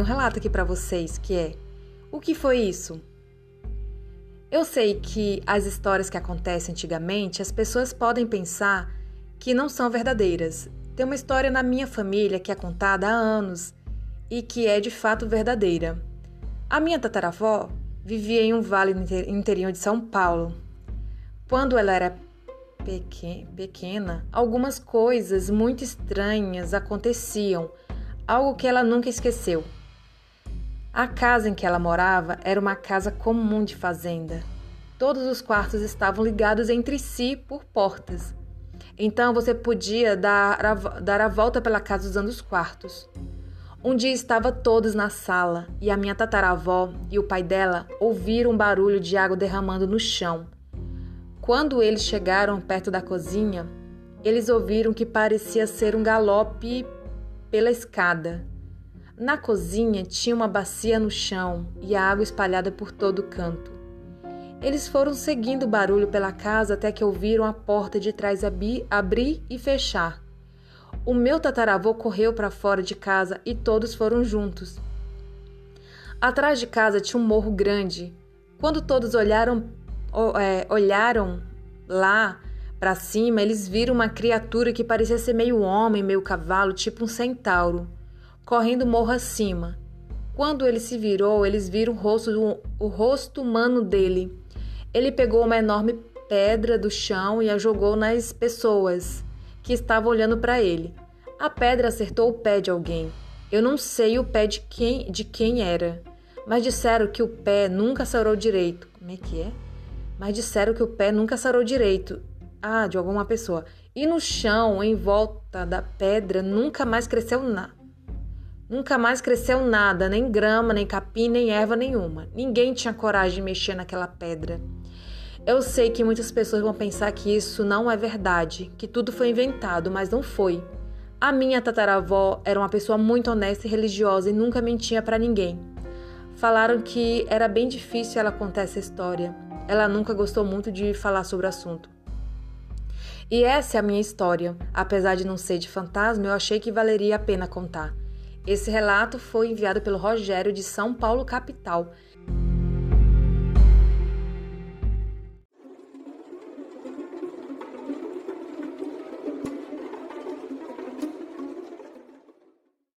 um relato aqui para vocês, que é: o que foi isso? Eu sei que as histórias que acontecem antigamente, as pessoas podem pensar que não são verdadeiras. Tem uma história na minha família que é contada há anos e que é de fato verdadeira. A minha tataravó vivia em um vale interior de São Paulo. Quando ela era pequena, algumas coisas muito estranhas aconteciam, algo que ela nunca esqueceu. A casa em que ela morava era uma casa comum de fazenda. Todos os quartos estavam ligados entre si por portas. Então você podia dar a, dar a volta pela casa usando os quartos. Um dia estava todos na sala e a minha tataravó e o pai dela ouviram um barulho de água derramando no chão. Quando eles chegaram perto da cozinha, eles ouviram que parecia ser um galope pela escada. Na cozinha tinha uma bacia no chão e a água espalhada por todo o canto. Eles foram seguindo o barulho pela casa até que ouviram a porta de trás abrir, e fechar. O meu tataravô correu para fora de casa e todos foram juntos. Atrás de casa tinha um morro grande. Quando todos olharam, é, olharam lá para cima, eles viram uma criatura que parecia ser meio homem, meio cavalo, tipo um centauro correndo morro acima. Quando ele se virou, eles viram o rosto, o rosto humano dele. Ele pegou uma enorme pedra do chão e a jogou nas pessoas que estavam olhando para ele. A pedra acertou o pé de alguém. Eu não sei o pé de quem, de quem era, mas disseram que o pé nunca sarou direito. Como é que é? Mas disseram que o pé nunca sarou direito. Ah, de alguma pessoa. E no chão, em volta da pedra, nunca mais cresceu nada. Nunca mais cresceu nada, nem grama, nem capim, nem erva nenhuma. Ninguém tinha coragem de mexer naquela pedra. Eu sei que muitas pessoas vão pensar que isso não é verdade, que tudo foi inventado, mas não foi. A minha tataravó era uma pessoa muito honesta e religiosa e nunca mentia para ninguém. Falaram que era bem difícil ela contar essa história. Ela nunca gostou muito de falar sobre o assunto. E essa é a minha história. Apesar de não ser de fantasma, eu achei que valeria a pena contar. Esse relato foi enviado pelo Rogério de São Paulo, capital.